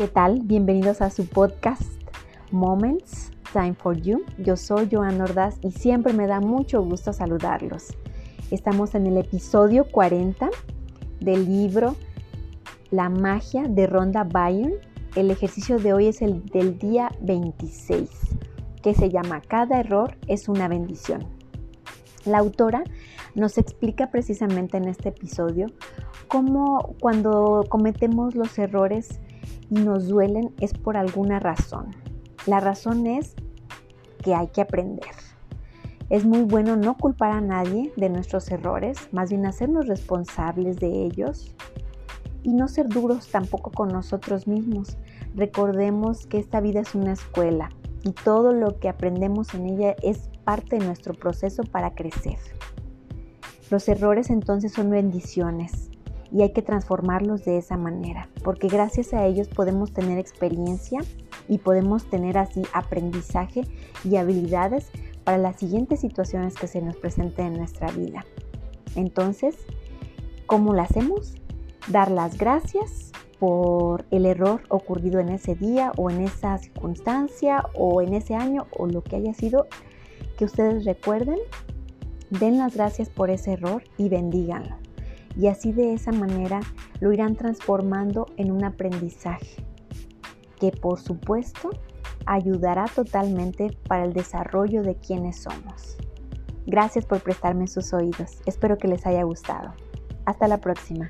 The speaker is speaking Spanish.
¿Qué tal? Bienvenidos a su podcast Moments Time for You. Yo soy Joan Ordaz y siempre me da mucho gusto saludarlos. Estamos en el episodio 40 del libro La magia de Ronda Byrne. El ejercicio de hoy es el del día 26, que se llama Cada error es una bendición. La autora nos explica precisamente en este episodio cómo cuando cometemos los errores nos duelen es por alguna razón. La razón es que hay que aprender. Es muy bueno no culpar a nadie de nuestros errores, más bien hacernos responsables de ellos y no ser duros tampoco con nosotros mismos. Recordemos que esta vida es una escuela y todo lo que aprendemos en ella es parte de nuestro proceso para crecer. Los errores entonces son bendiciones y hay que transformarlos de esa manera, porque gracias a ellos podemos tener experiencia y podemos tener así aprendizaje y habilidades para las siguientes situaciones que se nos presenten en nuestra vida. Entonces, ¿cómo lo hacemos? Dar las gracias por el error ocurrido en ese día o en esa circunstancia o en ese año o lo que haya sido que ustedes recuerden. Den las gracias por ese error y bendíganlo y así de esa manera lo irán transformando en un aprendizaje que por supuesto ayudará totalmente para el desarrollo de quienes somos. Gracias por prestarme sus oídos. Espero que les haya gustado. Hasta la próxima.